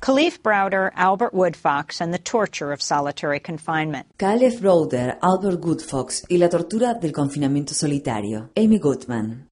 Khalif Browder, Albert Woodfox, and the torture of solitary confinement. Caleb Browder, Albert Woodfox y la tortura del confinamiento solitario. Amy Goodman.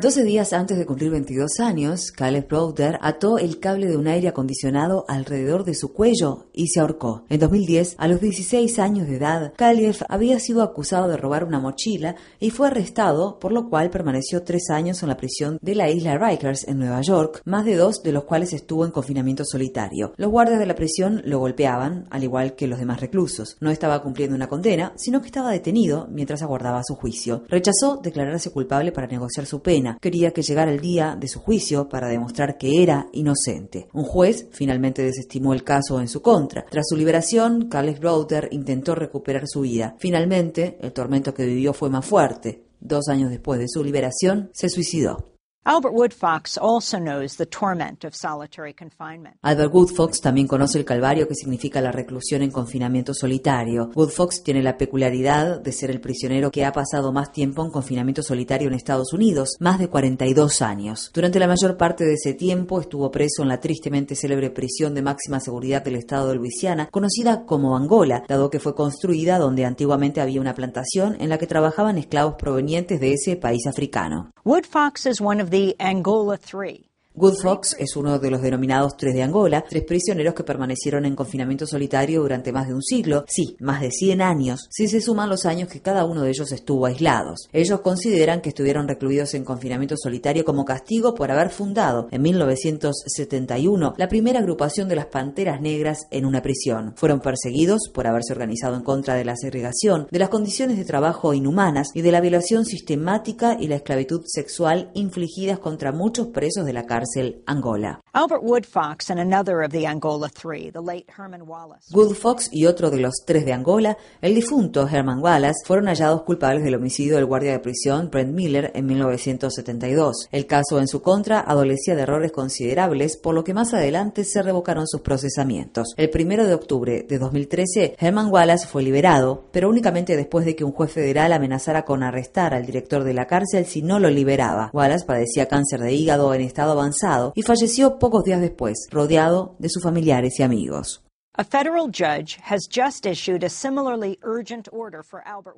12 días antes de cumplir 22 años, Caleb Browder ató el cable de un aire acondicionado alrededor de su cuello y se ahorcó. En 2010, a los 16 años de edad, Caleb había sido acusado de robar una mochila y fue arrestado, por lo cual permaneció tres años en la prisión de la isla Rikers en Nueva York, más de dos de los cuales estuvo en confinamiento solitario. Los guardias de la prisión lo golpeaban, al igual que los demás reclusos. No estaba cumpliendo una condena, sino que estaba detenido mientras aguardaba su juicio. Rechazó declararse culpable para negociar su pena. Quería que llegara el día de su juicio para demostrar que era inocente. Un juez finalmente desestimó el caso en su contra. Tras su liberación, Carles Browder intentó recuperar su vida. Finalmente, el tormento que vivió fue más fuerte. Dos años después de su liberación, se suicidó. Albert Woodfox also knows the torment of solitary confinement. Albert Woodfox también conoce el calvario que significa la reclusión en confinamiento solitario. Woodfox tiene la peculiaridad de ser el prisionero que ha pasado más tiempo en confinamiento solitario en Estados Unidos, más de 42 años. Durante la mayor parte de ese tiempo estuvo preso en la tristemente célebre prisión de máxima seguridad del estado de Luisiana, conocida como Angola, dado que fue construida donde antiguamente había una plantación en la que trabajaban esclavos provenientes de ese país africano. Woodfox is one of the Angola Three. Good Fox es uno de los denominados tres de Angola, tres prisioneros que permanecieron en confinamiento solitario durante más de un siglo, sí, más de 100 años, si se suman los años que cada uno de ellos estuvo aislados. Ellos consideran que estuvieron recluidos en confinamiento solitario como castigo por haber fundado en 1971 la primera agrupación de las Panteras Negras en una prisión. Fueron perseguidos por haberse organizado en contra de la segregación, de las condiciones de trabajo inhumanas y de la violación sistemática y la esclavitud sexual infligidas contra muchos presos de la cárcel Angola. Albert Woodfox and another of the Angola Three, the late Herman Wallace. Woodfox y otro de los tres de Angola, el difunto Herman Wallace, fueron hallados culpables del homicidio del guardia de prisión Brent Miller en 1972. El caso en su contra adolecía de errores considerables, por lo que más adelante se revocaron sus procesamientos. El primero de octubre de 2013, Herman Wallace fue liberado, pero únicamente después de que un juez federal amenazara con arrestar al director de la cárcel si no lo liberaba. Wallace padecía cáncer de hígado en estado avanzado y falleció pocos días después, rodeado de sus familiares y amigos.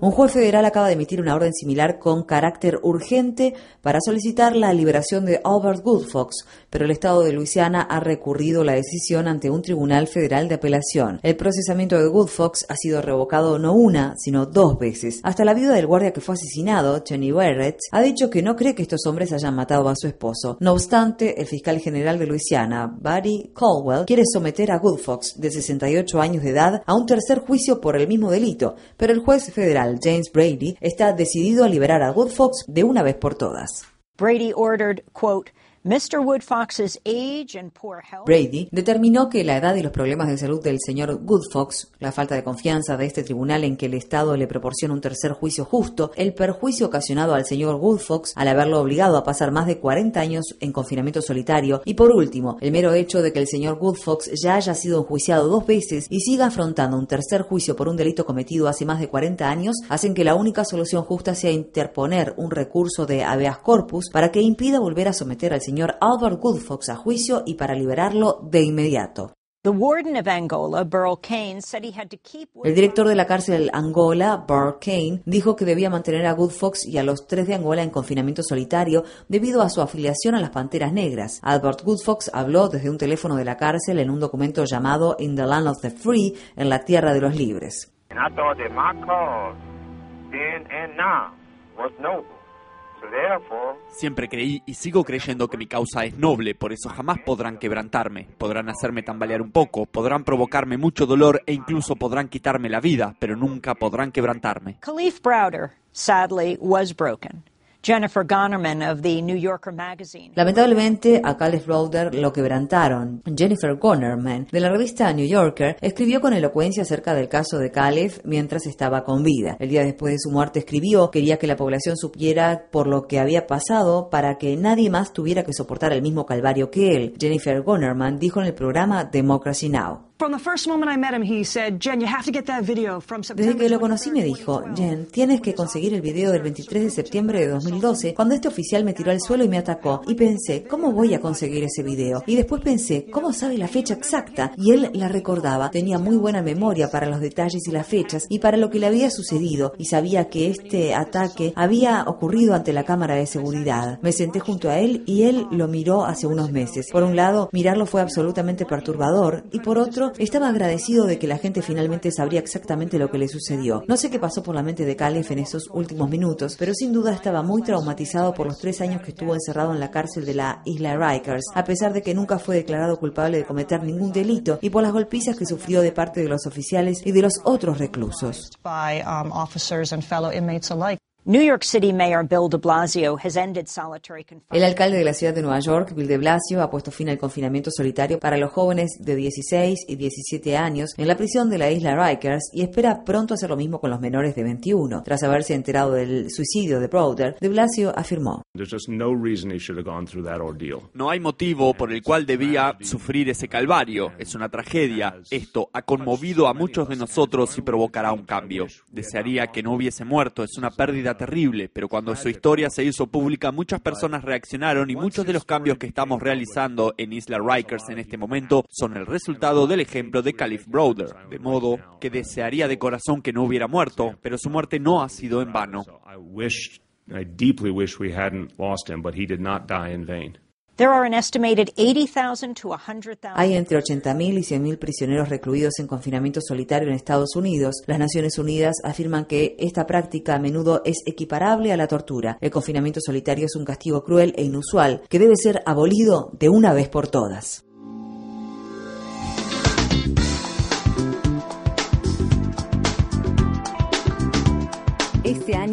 Un juez federal acaba de emitir una orden similar con carácter urgente para solicitar la liberación de Albert Goodfox, pero el estado de Luisiana ha recurrido la decisión ante un tribunal federal de apelación. El procesamiento de Goodfox ha sido revocado no una, sino dos veces. Hasta la viuda del guardia que fue asesinado, Jenny Barrett, ha dicho que no cree que estos hombres hayan matado a su esposo. No obstante, el fiscal general de Luisiana, Barry Caldwell, quiere someter a Goodfox de 68 años de edad a un tercer juicio por el mismo delito, pero el juez federal James Brady está decidido a liberar a Woodfox de una vez por todas. Brady ordered, quote, Brady determinó que la edad y los problemas de salud del señor Goodfox, la falta de confianza de este tribunal en que el Estado le proporciona un tercer juicio justo, el perjuicio ocasionado al señor Goodfox al haberlo obligado a pasar más de 40 años en confinamiento solitario. Y por último, el mero hecho de que el señor Goodfox ya haya sido enjuiciado dos veces y siga afrontando un tercer juicio por un delito cometido hace más de 40 años, hacen que la única solución justa sea interponer un recurso de habeas corpus para que impida volver a someter al señor señor Albert Goodfox a juicio y para liberarlo de inmediato. El director de la cárcel Angola, Burl Kane, dijo que debía mantener a Goodfox y a los tres de Angola en confinamiento solitario debido a su afiliación a las Panteras Negras. Albert Goodfox habló desde un teléfono de la cárcel en un documento llamado In the Land of the Free, en la Tierra de los Libres. Siempre creí y sigo creyendo que mi causa es noble, por eso jamás podrán quebrantarme. Podrán hacerme tambalear un poco, podrán provocarme mucho dolor e incluso podrán quitarme la vida, pero nunca podrán quebrantarme. Khalif Browder, sadly, was broken. Jennifer Gonerman of the New Yorker magazine. Lamentablemente, a Caleb Browder lo quebrantaron. Jennifer Gonerman, de la revista New Yorker, escribió con elocuencia acerca del caso de Caleb mientras estaba con vida. El día después de su muerte escribió, quería que la población supiera por lo que había pasado para que nadie más tuviera que soportar el mismo calvario que él. Jennifer Gonerman dijo en el programa Democracy Now! Desde que lo conocí me dijo, Jen, tienes que conseguir el video del 23 de septiembre de 2012, cuando este oficial me tiró al suelo y me atacó. Y pensé, ¿cómo voy a conseguir ese video? Y después pensé, ¿cómo sabe la fecha exacta? Y él la recordaba. Tenía muy buena memoria para los detalles y las fechas y para lo que le había sucedido. Y sabía que este ataque había ocurrido ante la cámara de seguridad. Me senté junto a él y él lo miró hace unos meses. Por un lado, mirarlo fue absolutamente perturbador y por otro, estaba agradecido de que la gente finalmente sabría exactamente lo que le sucedió. No sé qué pasó por la mente de Calef en esos últimos minutos, pero sin duda estaba muy traumatizado por los tres años que estuvo encerrado en la cárcel de la isla Rikers, a pesar de que nunca fue declarado culpable de cometer ningún delito y por las golpizas que sufrió de parte de los oficiales y de los otros reclusos. New York City Mayor Bill de Blasio has ended solitary El alcalde de la ciudad de Nueva York, Bill de Blasio, ha puesto fin al confinamiento solitario para los jóvenes de 16 y 17 años en la prisión de la isla Rikers y espera pronto hacer lo mismo con los menores de 21. Tras haberse enterado del suicidio de Browder, de Blasio afirmó: No hay motivo por el cual debía sufrir ese calvario. Es una tragedia. Esto ha conmovido a muchos de nosotros y provocará un cambio. Desearía que no hubiese muerto. Es una pérdida terrible, pero cuando su historia se hizo pública, muchas personas reaccionaron y muchos de los cambios que estamos realizando en Isla Rikers en este momento son el resultado del ejemplo de Caliph Browder, de modo que desearía de corazón que no hubiera muerto, pero su muerte no ha sido en vano. Hay entre 80.000 y 100.000 prisioneros recluidos en confinamiento solitario en Estados Unidos. Las Naciones Unidas afirman que esta práctica a menudo es equiparable a la tortura. El confinamiento solitario es un castigo cruel e inusual que debe ser abolido de una vez por todas.